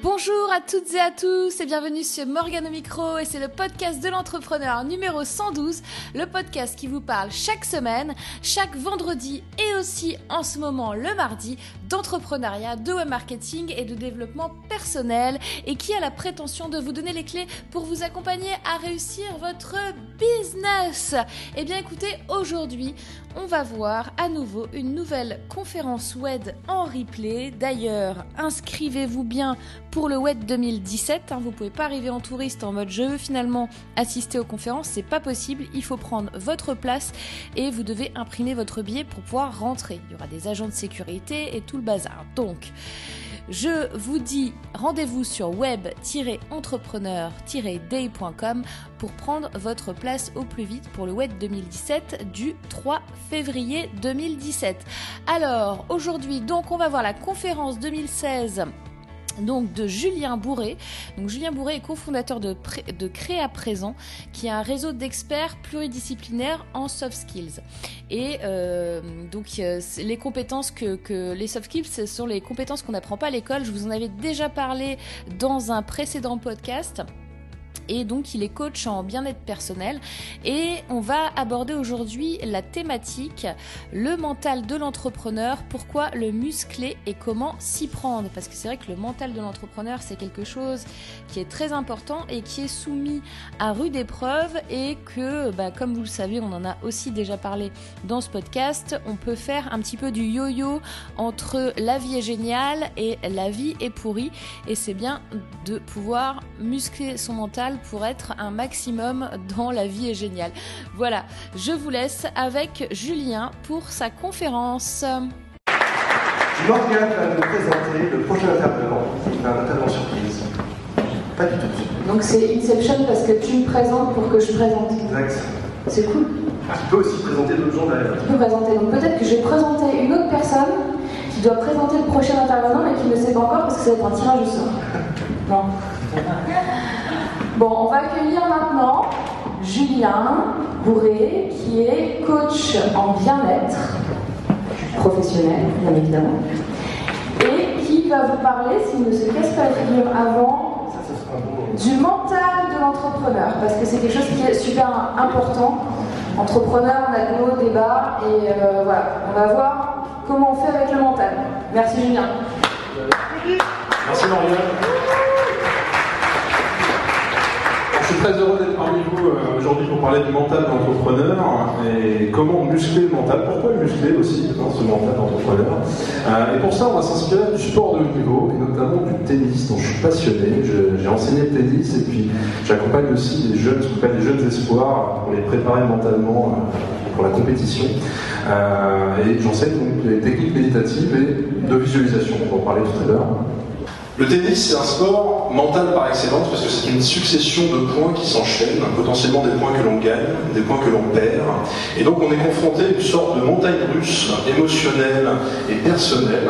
Bonjour à toutes et à tous et bienvenue sur Morgane au micro et c'est le podcast de l'entrepreneur numéro 112, le podcast qui vous parle chaque semaine, chaque vendredi et aussi en ce moment le mardi d'entrepreneuriat, de web marketing et de développement personnel et qui a la prétention de vous donner les clés pour vous accompagner à réussir votre business. Eh bien écoutez, aujourd'hui on va voir à nouveau une nouvelle conférence web en replay. D'ailleurs, inscrivez-vous bien pour le WED 2017. Hein. vous pouvez pas arriver en touriste en mode je veux finalement assister aux conférences, c'est pas possible. Il faut prendre votre place et vous devez imprimer votre billet pour pouvoir rentrer. Il y aura des agents de sécurité et tout bazar. Donc, je vous dis rendez-vous sur web-entrepreneur-day.com pour prendre votre place au plus vite pour le web 2017 du 3 février 2017. Alors, aujourd'hui, donc, on va voir la conférence 2016 donc de Julien Bourré. Donc Julien Bourré est cofondateur de, de Créa Présent, qui est un réseau d'experts pluridisciplinaires en soft skills. Et euh, donc euh, les compétences que, que, les soft skills, ce sont les compétences qu'on n'apprend pas à l'école. Je vous en avais déjà parlé dans un précédent podcast et donc il est coach en bien-être personnel. Et on va aborder aujourd'hui la thématique le mental de l'entrepreneur, pourquoi le muscler et comment s'y prendre. Parce que c'est vrai que le mental de l'entrepreneur c'est quelque chose qui est très important et qui est soumis à rude épreuve et que bah, comme vous le savez on en a aussi déjà parlé dans ce podcast on peut faire un petit peu du yo-yo entre la vie est géniale et la vie est pourrie. Et c'est bien de pouvoir muscler son mental pour être un maximum dans la vie est géniale. Voilà, je vous laisse avec Julien pour sa conférence. Morgane va nous présenter le prochain intervenant, un intervenant surprise. Pas du tout. Donc c'est Inception parce que tu me présentes pour que je présente. Exact. C'est cool. Tu peux aussi présenter d'autres gens derrière. Tu peux présenter. Donc peut-être que je vais présenter une autre personne qui doit présenter le prochain intervenant mais qui ne sait pas encore parce que ça va être un tirage au sort. Non. Bon, on va accueillir maintenant Julien Bourré, qui est coach en bien-être professionnel, bien évidemment, et qui va vous parler, s'il ne se casse pas la figure avant, du mental de l'entrepreneur, parce que c'est quelque chose qui est super important. Entrepreneur, on a de hauts, débats, et euh, voilà, on va voir comment on fait avec le mental. Merci Julien. Merci Marianne suis très heureux d'être parmi vous euh, aujourd'hui pour parler du mental d'entrepreneur et comment muscler le mental, pourquoi le muscler aussi dans ce mental d'entrepreneur. Euh, et pour ça, on va s'inspirer du sport de haut niveau et notamment du tennis dont je suis passionné. J'ai enseigné le tennis et puis j'accompagne aussi des jeunes, ce des jeunes espoirs pour les préparer mentalement euh, pour la compétition. et j'enseigne donc les techniques méditatives et de visualisation, on va en parler tout à l'heure. Le tennis, c'est un sport mental par excellence parce que c'est une succession de points qui s'enchaînent, potentiellement des points que l'on gagne, des points que l'on perd. Et donc on est confronté à une sorte de montagne russe émotionnelle et personnelle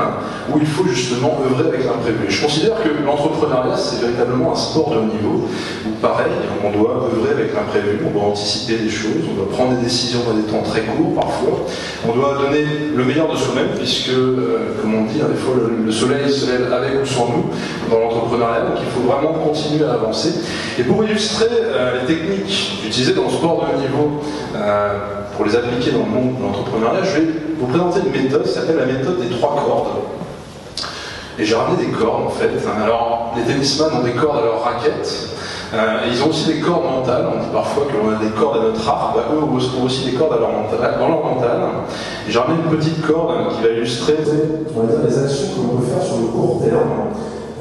où il faut justement œuvrer avec l'imprévu. Je considère que l'entrepreneuriat, c'est véritablement un sport de haut niveau où pareil, on doit œuvrer avec l'imprévu, on doit anticiper des choses, on doit prendre des décisions dans des temps très courts parfois, on doit donner le meilleur de soi-même puisque, euh, comme on dit, hein, des fois le soleil se lève avec ou sans nous dans l'entrepreneuriat, donc il faut vraiment continuer à avancer. Et pour illustrer euh, les techniques utilisées dans le sport de haut niveau, euh, pour les appliquer dans le monde de l'entrepreneuriat, je vais vous présenter une méthode qui s'appelle la méthode des trois cordes. Et j'ai ramené des cordes en fait. Alors, les tennisman ont des cordes à leur raquette. Euh, ils ont aussi des cordes mentales. On dit parfois que l'on a des cordes à notre arc. Bah, eux ont aussi des cordes à leur mental, dans leur mental. Et j'ai ramené une petite corde qui va illustrer on va dire, les actions que l'on peut faire sur le court terme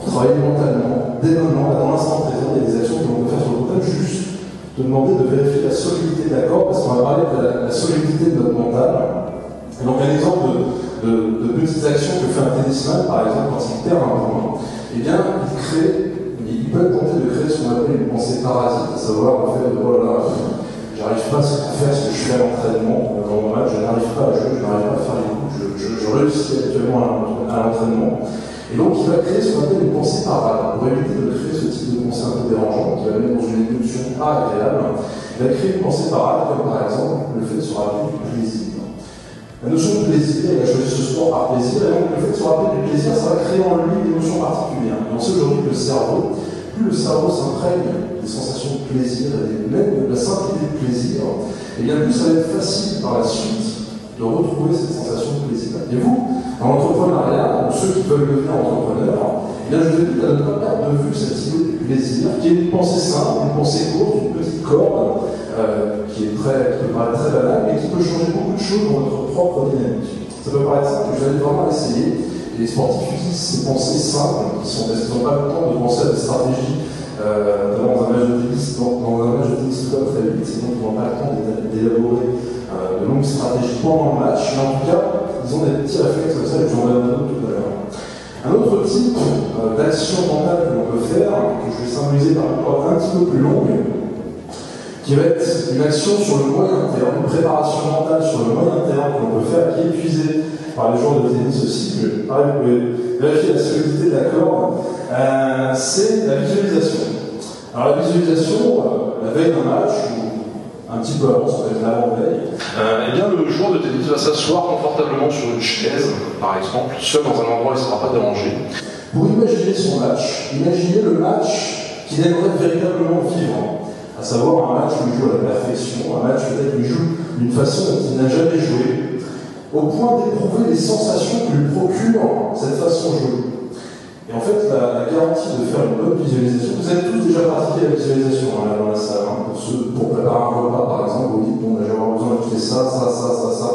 travailler mentalement, dès maintenant, dans l'instant présent, il y a des actions que l'on peut faire sur le mental, juste de demander de vérifier la solidité de l'accord, parce qu'on va parler de la, solidité de notre mental. Et donc un exemple de, de, petites actions que fait un tennisman, par exemple, quand il perd un point, eh bien, il crée, il peut tenter de créer ce qu'on appelle une pensée parasite, à savoir en fait, voilà, j'arrive pas à faire ce que je fais à l'entraînement, dans je n'arrive pas à jouer, je n'arrive pas à faire les coups, je réussis actuellement à l'entraînement. Et donc, il va créer ce qu'on appelle une pensée parade. Pour éviter de créer ce type de pensée un peu dérangeante, qui va mettre dans une émotion pas agréable, il va créer une pensée parade, comme par exemple le fait de se rappeler du plaisir. La notion de plaisir, il a choisi ce sport par plaisir, et donc le fait de se rappeler du plaisir, ça va créer en lui une émotion particulière. Et on sait aujourd'hui que 50% cerveau, plus le cerveau s'imprègne des sensations de plaisir et même de la simple idée de plaisir, et bien plus ça va être facile par la suite de retrouver cette sensation de plaisir. Et vous, en l'entrepreneuriat, ceux qui veulent devenir entrepreneurs, eh bien je vous invite à ne pas perdre de vue cette idée du plaisir, qui est une pensée simple, une pensée courte, une petite corde, euh, qui, est peut paraître très banale, mais qui peut changer beaucoup de choses dans notre propre dynamique. Ça peut paraître simple, mais je vais vraiment essayer. Les sportifs utilisent ces pensées simples, qui sont, ils n'ont pas le temps de penser à des stratégies euh, dans un match de tennis, dans, dans un match de tennis très vite, donc ils n'ont pas le temps d'élaborer euh, de longues stratégies pendant le match, mais en tout cas, ils ont des petits réflexes comme ça, et j'en donne un tout à l'heure. Un autre type euh, d'action mentale que l'on peut faire, que je vais symboliser par une corde un petit peu plus longue, qui va être une action sur le moyen terme, une préparation mentale sur le moyen terme que l'on peut faire, qui est épuisée par les joueurs de tennis aussi, que pareil, vous pouvez vérifier la solidité de la corde, euh, c'est la visualisation. Alors la visualisation, euh, la veille d'un match, un petit peu avant, ça peut être l'avant-veille, euh, eh bien le joueur de tennis va s'asseoir confortablement sur une chaise, par exemple, seul dans un endroit où il ne sera pas dérangé. Pour imaginer son match, imaginez le match qu'il aimerait véritablement vivre à savoir un match où il joue à la perfection, un match peut-être où il joue d'une façon dont il n'a jamais joué, au point d'éprouver les sensations que lui procure cette façon de jouer. Et en fait, la, garantie de faire une bonne visualisation, vous avez tous déjà pratiqué la visualisation hein, dans la salle, hein, pour, pour préparer un repas par exemple, vous dites, bon, ben, j'ai besoin faire ça, ça, ça, ça, ça,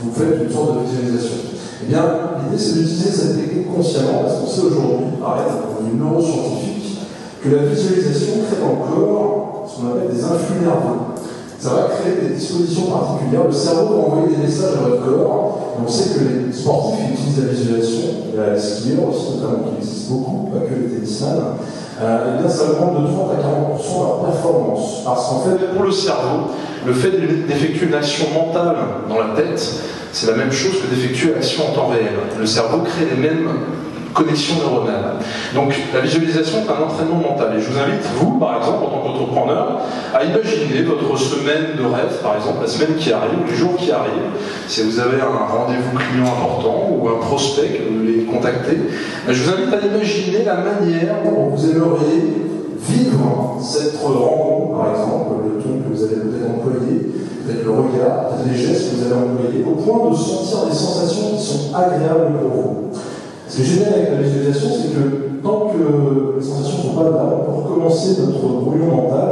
vous faites une sorte de visualisation. Eh bien, l'idée c'est d'utiliser cette technique consciemment, parce qu'on sait aujourd'hui, par exemple, une neuroscientifique, que la visualisation crée dans le corps ce qu'on appelle des influx nerveux. Ça va créer des dispositions particulières. Le cerveau va envoyer des messages à votre corps. on sait que les sportifs utilisent la visualisation, il y a les skieurs aussi notamment qui existent beaucoup, pas que les tennisman. Euh, et bien ça augmente de 30 à 40% leur performance. Parce qu'en fait, pour le cerveau, le fait d'effectuer une action mentale dans la tête, c'est la même chose que d'effectuer l'action en temps réel. Le cerveau crée les mêmes connexion neuronale. Donc la visualisation est un entraînement mental. Et je vous invite, vous, par exemple, en tant qu'entrepreneur, à imaginer votre semaine de rêve, par exemple, la semaine qui arrive, le jour qui arrive. Si vous avez un rendez-vous client important ou un prospect que vous voulez contacter, ben, je vous invite à imaginer la manière dont vous aimeriez vivre cette rencontre, par exemple, le ton que vous allez peut-être employer, peut-être le regard, peut-être les gestes que vous allez employer, au point de sentir des sensations qui sont agréables pour vous. Ce qui est génial avec la visualisation, c'est que tant que les sensations ne sont pas là, on peut recommencer notre brouillon mental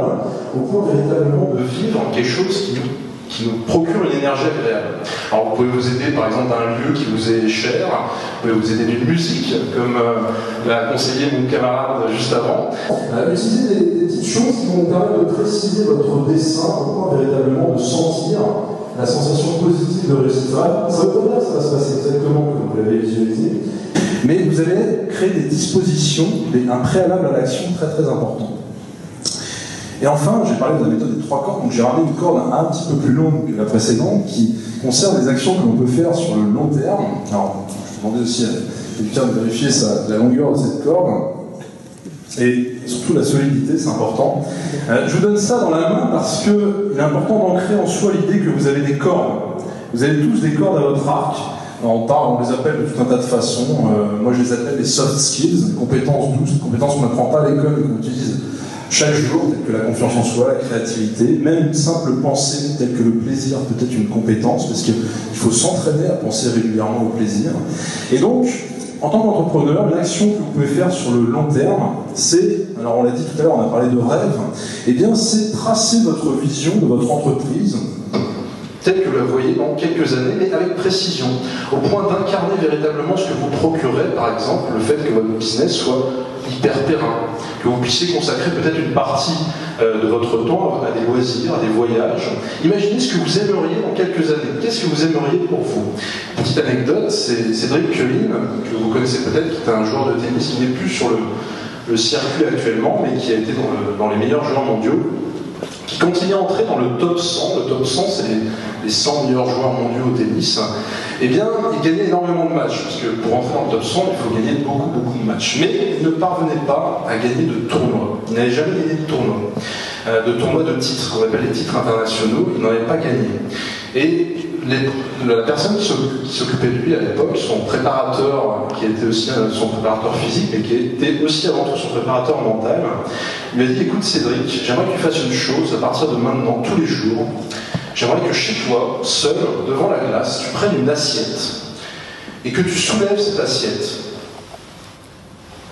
au point véritablement de vivre quelque chose qui nous, qui nous procure une énergie agréable. Alors vous pouvez vous aider par exemple d'un lieu qui vous est cher, vous pouvez vous aider d'une musique, comme euh, l'a conseillé mon camarade juste avant. Euh, utiliser des, des, petites choses qui vont permettre de préciser votre dessin au point véritablement de sentir la sensation positive de réussite. Ça veut pas dire que ça va se passer exactement comme vous l'avez visualisé, mais vous allez créer des dispositions, un préalable à l'action très très important. Et enfin, j'ai parlé de la méthode des trois cordes, donc j'ai ramené une corde un petit peu plus longue que la précédente qui concerne les actions que l'on peut faire sur le long terme. Alors, je demandais aussi à quelqu'un de vérifier la longueur de cette corde et surtout la solidité, c'est important. Euh, je vous donne ça dans la main parce qu'il est important d'ancrer en soi l'idée que vous avez des cordes. Vous avez tous des cordes à votre arc. On parle, on les appelle de tout un tas de façons. Euh, moi, je les appelle les soft skills, compétences douces, compétences qu'on n'apprend pas à l'école et qu'on utilise chaque jour, telles que la confiance en soi, la créativité, même une simple pensée telle que le plaisir peut être une compétence, parce qu'il faut s'entraîner à penser régulièrement au plaisir. Et donc, en tant qu'entrepreneur, l'action que vous pouvez faire sur le long terme, c'est, alors on l'a dit tout à l'heure, on a parlé de rêve, et eh bien c'est tracer votre vision de votre entreprise telle que vous la voyez dans quelques années, mais avec précision, au point d'incarner véritablement ce que vous procurez, par exemple, le fait que votre business soit hyper périn, que vous puissiez consacrer peut-être une partie euh, de votre temps à des loisirs, à des voyages. Imaginez ce que vous aimeriez dans quelques années. Qu'est-ce que vous aimeriez pour vous? Petite anecdote, c'est Cédric Queline, que vous connaissez peut-être, qui est un joueur de tennis qui n'est plus sur le, circuit actuellement, mais qui a été dans les meilleurs joueurs mondiaux qui continue à entrer dans le top 100. Le top 100, c'est les, 100 meilleurs joueurs mondiaux au tennis. eh bien, il gagnait énormément de matchs, parce que pour entrer dans le top 100, il faut gagner beaucoup, beaucoup de matchs. Mais il ne parvenait pas à gagner de tournois. Il n'avait jamais gagné de tournoi. Euh, de tournois de titres, qu'on appelle les titres internationaux, il n'en avait pas gagné. Et la personne qui s'occupait de lui à l'époque, son préparateur, qui était aussi son préparateur physique, mais qui était aussi avant tout son préparateur mental, lui a dit Écoute Cédric, j'aimerais que tu fasses une chose à partir de maintenant, tous les jours. J'aimerais que chez toi, seul, devant la glace, tu prennes une assiette et que tu soulèves cette assiette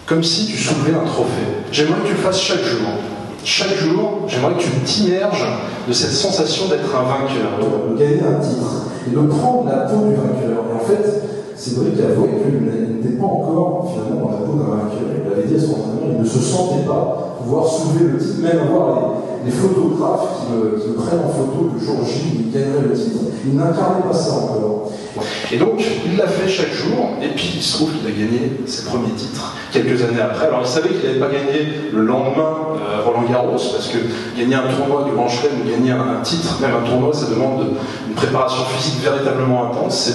comme si tu soulevais un trophée. J'aimerais que tu le fasses chaque jour. Chaque jour, j'aimerais que tu t'immerges de cette sensation d'être un vainqueur. De gagner un titre et de prendre la peau du vainqueur. Et en fait, Cédric avoué qu'il n'était pas encore finalement dans la peau d'un vainqueur. Il avait dit à son entraîneur, il ne se sentait pas pouvoir soulever le titre, même avoir les, photographes qui le, prennent en photo le jour J il gagnerait le titre. Il n'incarnait pas ça encore. Et donc, il l'a fait chaque jour, et puis il se trouve qu'il a gagné ses premiers titres quelques années après. Alors, il savait qu'il n'avait pas gagné le lendemain euh, Roland Garros, parce que gagner un tournoi du Grand Chelem ou gagner un, titre, même un tournoi, ça demande une préparation physique véritablement intense.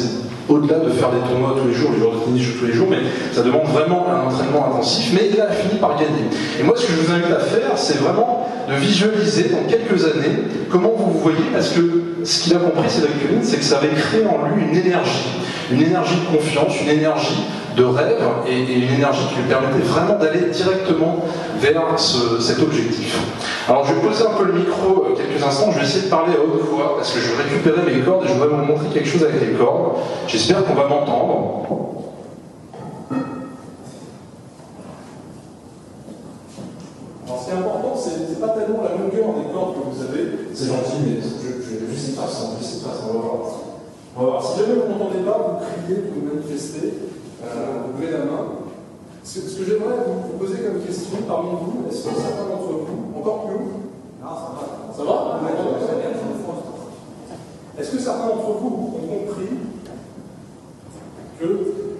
Au-delà de faire des tournois tous les jours, les jours de tennis tous les jours, mais ça demande vraiment un entraînement intensif. Mais il a fini par gagner. Et moi, ce que je vous invite à faire, c'est vraiment de visualiser dans quelques années comment vous vous voyez, parce que ce qu'il a compris, c'est c'est que ça avait créé en lui une énergie, une énergie de confiance, une énergie de rêve et, une énergie qui lui permettait vraiment d'aller directement vers cet objectif. Alors je vais poser un peu le micro euh, quelques instants, je vais essayer de parler à haute voix parce que je vais récupérer mes cordes et je voudrais vous montrer quelque chose avec les cordes. J'espère qu'on va m'entendre. Alors ce qui est important, c'est pas tellement la longueur des cordes que vous avez, c'est gentil, mais je, vais juste y passer, on va voir. On va voir. Si jamais vous n'entendez pas, vous criez, vous manifestez. Euh, vous levez la main. Ce, que j'aimerais vous, poser comme question parmi vous, est-ce que certains d'entre vous, encore plus haut Non, ça va. Ça va Est-ce que certains d'entre vous ont compris que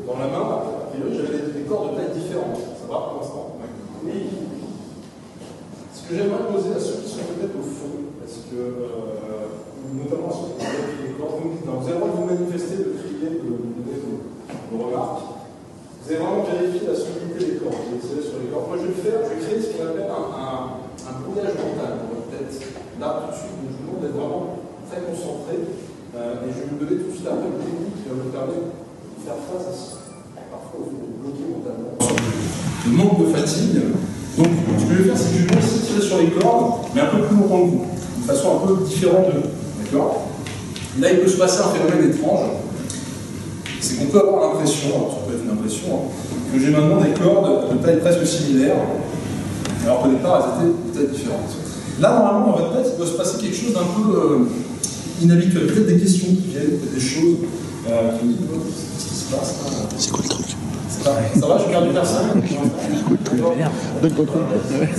dans la main, a priori, j'avais des, corps de taille différentes Ça va pour l'instant Oui. Ce que j'aimerais poser à ceux qui sont peut-être au fond, parce que, euh, notamment à ceux qui ont des corps, vous, vous avez le droit de vous manifester, de crier, de donner vos, vos remarques. Vous allez vraiment vérifier la solidité des corps. Vous allez sur les corps. Moi, je vais le faire. Je vais créer ce qu'on appelle un, un, un, brouillage mental dans votre tête. Là, tout de suite. Vous demande d'être vraiment très concentré. Euh, et je vais vous donner tout de suite après une technique qui va vous permettre de faire face à ce parfois vous mentalement. Le manque de fatigue. Donc, ce que je vais faire, c'est que je vais de tirer sur les cordes, mais un peu plus longtemps que vous, de façon un peu différente de D'accord? Là, il peut se passer un phénomène étrange c'est qu'on peut avoir l'impression, ça peut être une impression, hein, que j'ai maintenant des cordes de taille presque similaire, alors qu'au départ elles étaient peut-être différentes. Là, normalement, dans votre tête, il doit se passer quelque chose d'un peu euh, inhabituel. Peut-être des questions qui viennent, peut-être des choses euh, qui me disent oh, qu'est-ce qui se passe C'est quoi le truc? Ça, ça va, je perdu personne.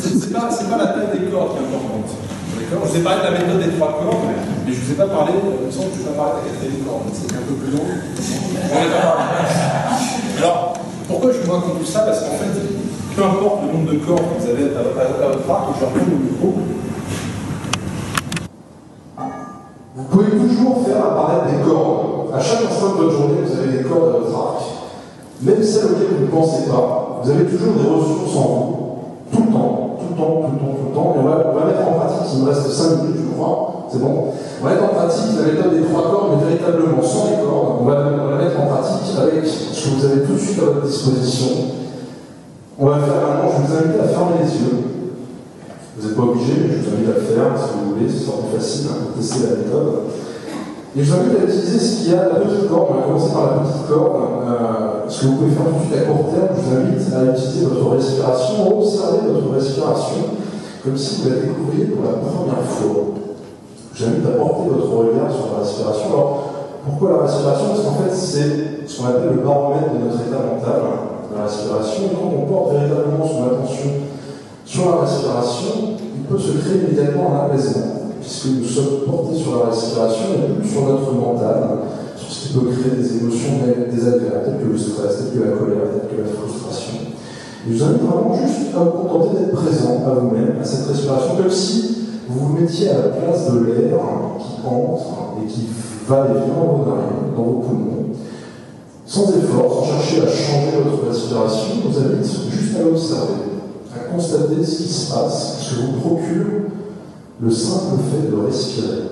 C'est pas, pas la taille des cordes qui est importante. Je vous ai parlé de la méthode des trois cordes, mais je ne vous ai pas parlé, il me semble que je ai parlé de la quatrième corde, c'est un peu plus long. Alors, pourquoi je vous raconte tout ça? Parce qu'en fait, peu importe le nombre de cordes que vous avez à, votre arc, je vais reprendre le micro. Vous pouvez toujours faire apparaître des cordes. À chaque instant de votre journée, vous avez des cordes à votre arc. Même celles auxquelles vous ne pensez pas, vous avez toujours des ressources en vous, tout le temps tout le temps, tout le temps, tout le temps. Et on va, on va mettre en pratique, il me reste 5 minutes, je crois, c'est bon. On va mettre en pratique la méthode des trois cordes, mais véritablement sans les cordes. On va, on va la mettre en pratique avec ce que vous avez tout de suite à votre disposition. On va faire maintenant, je vous invite à fermer les yeux. Vous n'êtes pas obligé, mais je vous invite à le faire si vous voulez, c'est plus facile hein, tester la méthode. Et je vous invite à utiliser ce qu'il y a, la petite corde. On va commencer par la petite corde. Euh, ce que vous pouvez faire tout de suite à court terme, je vous invite à utiliser votre respiration, observer votre respiration comme si vous la découvriez pour la première fois. Je vous invite à porter votre regard sur la respiration. Alors, pourquoi la respiration? Parce qu'en fait, c'est ce qu'on appelle le baromètre de notre état mental, respiration. Et quand on porte véritablement son attention sur la respiration, il peut se créer immédiatement un apaisement puisque nous sommes portés sur la respiration et plus sur notre mental, sur ce qui peut créer des émotions désagréables, telles que le stress, telles que la colère, telles que la frustration. Je vous invite vraiment juste à vous contenter d'être présent à vous-même, à cette respiration, comme si vous vous mettiez à la place de l'air qui entre et qui va et vient dans vos poumons, sans effort, sans chercher à changer votre respiration, vous invite juste à l'observer, à constater ce qui se passe, ce que vous procure le simple fait de respirer.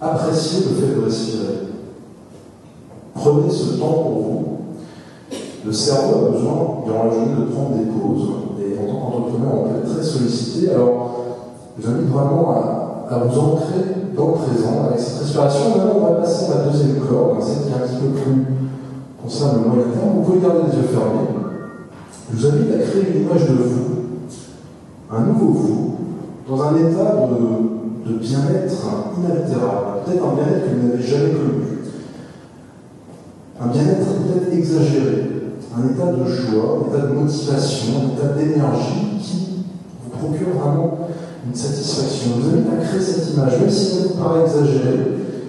Appréciez le fait de respirer. Prenez ce temps pour vous. Le cerveau a besoin, durant la journée, de prendre des pauses. Et en tant qu'entrepreneur, on peut être très sollicité. Alors, je vous vraiment à, à, vous ancrer dans le présent avec cette respiration. Maintenant, on va passer à la deuxième corde, celle qui est un petit peu plus concerne le moyen terme. Vous pouvez garder les yeux fermés. Je vous invite à créer une image de vous, un nouveau vous, dans un état de, de bien-être inaltérable, peut-être un bien-être que vous n'avez jamais connu. Un bien-être peut-être exagéré, un état de joie, un état de motivation, un état d'énergie qui vous procure vraiment une satisfaction. Je vous invite à créer cette image, même si elle vous paraît exagérée,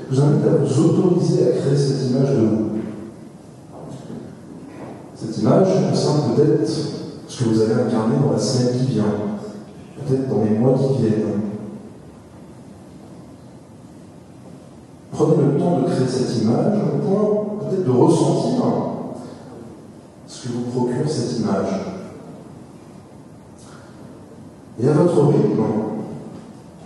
je vous invite à vous autoriser à créer cette image de vous. Cette image concerne peut-être ce que vous allez incarner dans la semaine qui vient, peut-être dans les mois qui viennent. Prenez le temps de créer cette image au point peut-être de ressentir ce que vous procure cette image. Et à votre rythme,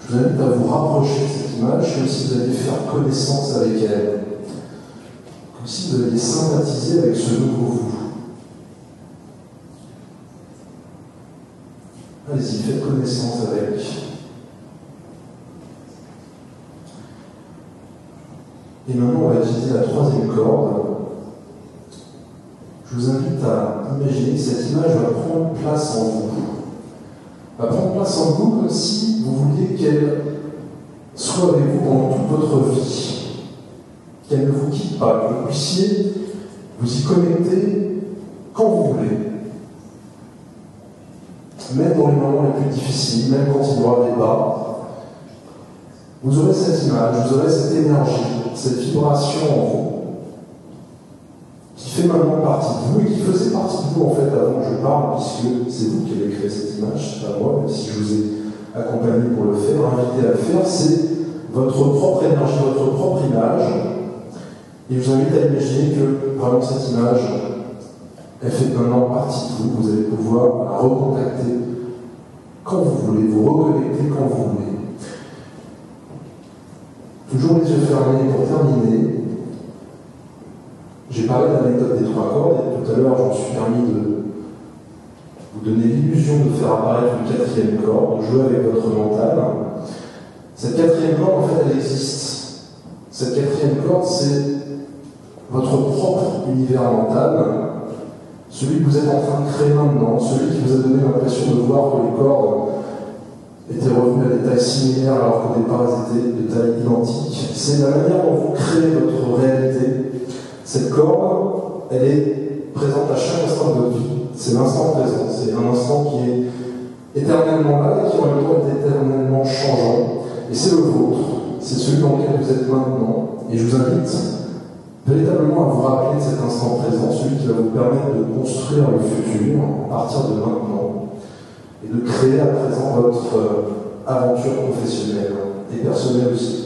je vous invite à vous rapprocher de cette image comme si vous alliez faire connaissance avec elle, comme si vous alliez sympathiser avec ce nouveau vous. Allez-y, faites connaissance avec. Et maintenant, on va utiliser la troisième corde. Je vous invite à imaginer que cette image va prendre place en vous. Va prendre place en vous comme si vous vouliez qu'elle soit avec vous pendant toute votre vie. Qu'elle ne vous quitte pas, que vous puissiez vous y connecter quand vous voulez même dans les moments les plus difficiles, même quand il y aura des bas, vous aurez cette image, vous aurez cette énergie, cette vibration en vous, fait maintenant partie de vous et qui faisait partie de vous en fait avant que je parle, puisque c'est vous qui avez créé cette image, c'est pas moi, même si je vous ai accompagné pour le faire, invité à le faire, c'est votre propre énergie, votre propre image. Et je vous invite à imaginer que vraiment cette image, elle fait maintenant partie de vous, vous allez pouvoir la recontacter quand vous voulez, vous reconnecter quand vous voulez. Toujours les yeux fermés pour terminer. J'ai parlé de la méthode des trois cordes et tout à l'heure je me suis permis de vous donner l'illusion de faire apparaître une quatrième corde, de jouer avec votre mental. Cette quatrième corde, en fait, elle existe. Cette quatrième corde, c'est votre propre univers mental, celui que vous êtes en train de créer maintenant, celui qui vous a donné l'impression de voir que les cordes étaient revenues à des tailles similaires alors qu'au départ elles étaient de taille identique. C'est la manière dont vous créez votre réalité. Cette corde, elle est présente à chaque instant de votre vie. C'est l'instant présent. C'est un instant qui est éternellement là et qui en même temps est éternellement changeant. Et c'est le vôtre. C'est celui dans lequel vous êtes maintenant. Et je vous invite véritablement à vous rappeler de cet instant présent, celui qui va vous permettre de construire le futur à partir de maintenant et de créer à présent votre euh, aventure professionnelle et personnelle aussi.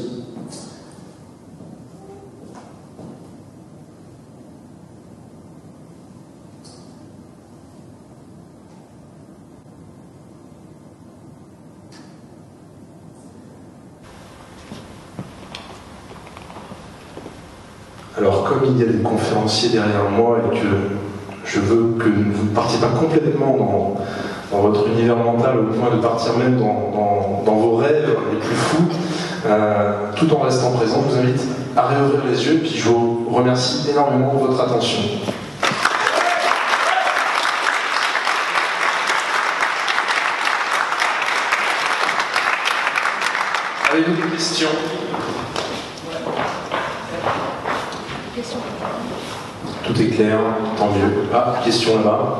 Alors, comme il y a des conférenciers derrière moi et que je veux que vous ne partiez pas complètement dans, votre univers mental au point de partir même dans, vos rêves les plus fous, euh, tout en restant présent, je vous invite à réouvrir les yeux, puis je vous remercie énormément de votre attention. Avez-vous des questions? Tout est clair, tant mieux. Ah, question là-bas.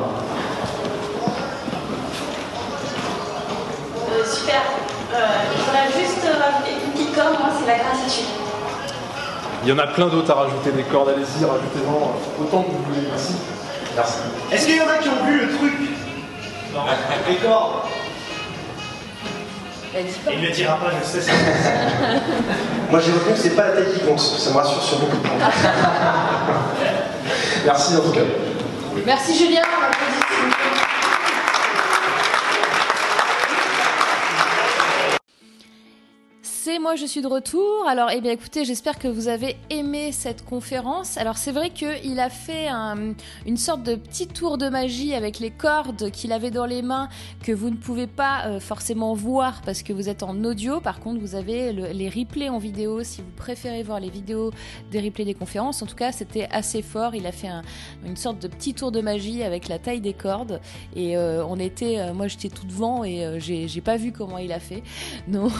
Euh, super. Euh, je voudrais juste rajouter une petite corde, moi c'est la gratitude. Il y en a plein d'autres à rajouter des cordes, allez-y, rajoutez-en autant que vous voulez. Merci. Merci. Est-ce qu'il y en a qui ont vu le truc? Non. Les cordes Il ne le dira pas, je sais. ça. Moi, j'ai retenu que c'est pas la tête qui compte. Ça me rassure sur beaucoup de points. Merci en tout cas. Merci Julien, Moi, je suis de retour. Alors, eh bien, écoutez, j'espère que vous avez aimé cette conférence. Alors, c'est vrai qu'il a fait un- une sorte de petit tour de magie avec les cordes qu'il avait dans les mains que vous ne pouvez pas euh, forcément voir parce que vous êtes en audio. Par contre, vous avez le- les replays en vidéo si vous préférez voir les vidéos des replays des conférences. En tout cas, c'était assez fort. Il a fait un- une sorte de petit tour de magie avec la taille des cordes et euh, on était, euh, moi, j'étais tout devant et j'ai pas vu comment il a fait. Donc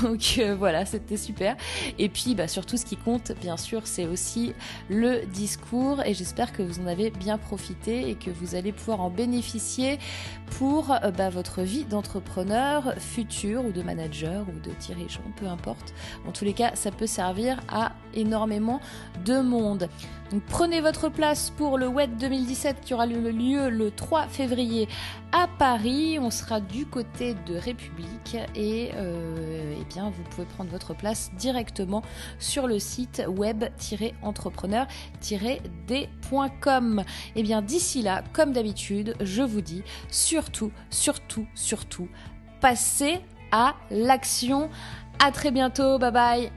voilà, c'était super. Et puis bah, surtout ce qui compte, bien sûr, c'est aussi le discours et j'espère que vous en avez bien profité et que vous allez pouvoir en bénéficier pour euh, bah, votre vie d'entrepreneur futur ou de manager ou de dirigeant, peu importe. En tous les cas, ça peut servir à énormément de monde. Donc prenez votre place pour le WED 2017 qui aura lieu le 3 février à Paris. On sera du côté de République et euh, eh bien vous pouvez prendre votre place directement sur le site web-entrepreneur-d.com. Et bien d'ici là, comme d'habitude, je vous dis surtout, surtout, surtout, passez à l'action. À très bientôt, bye bye.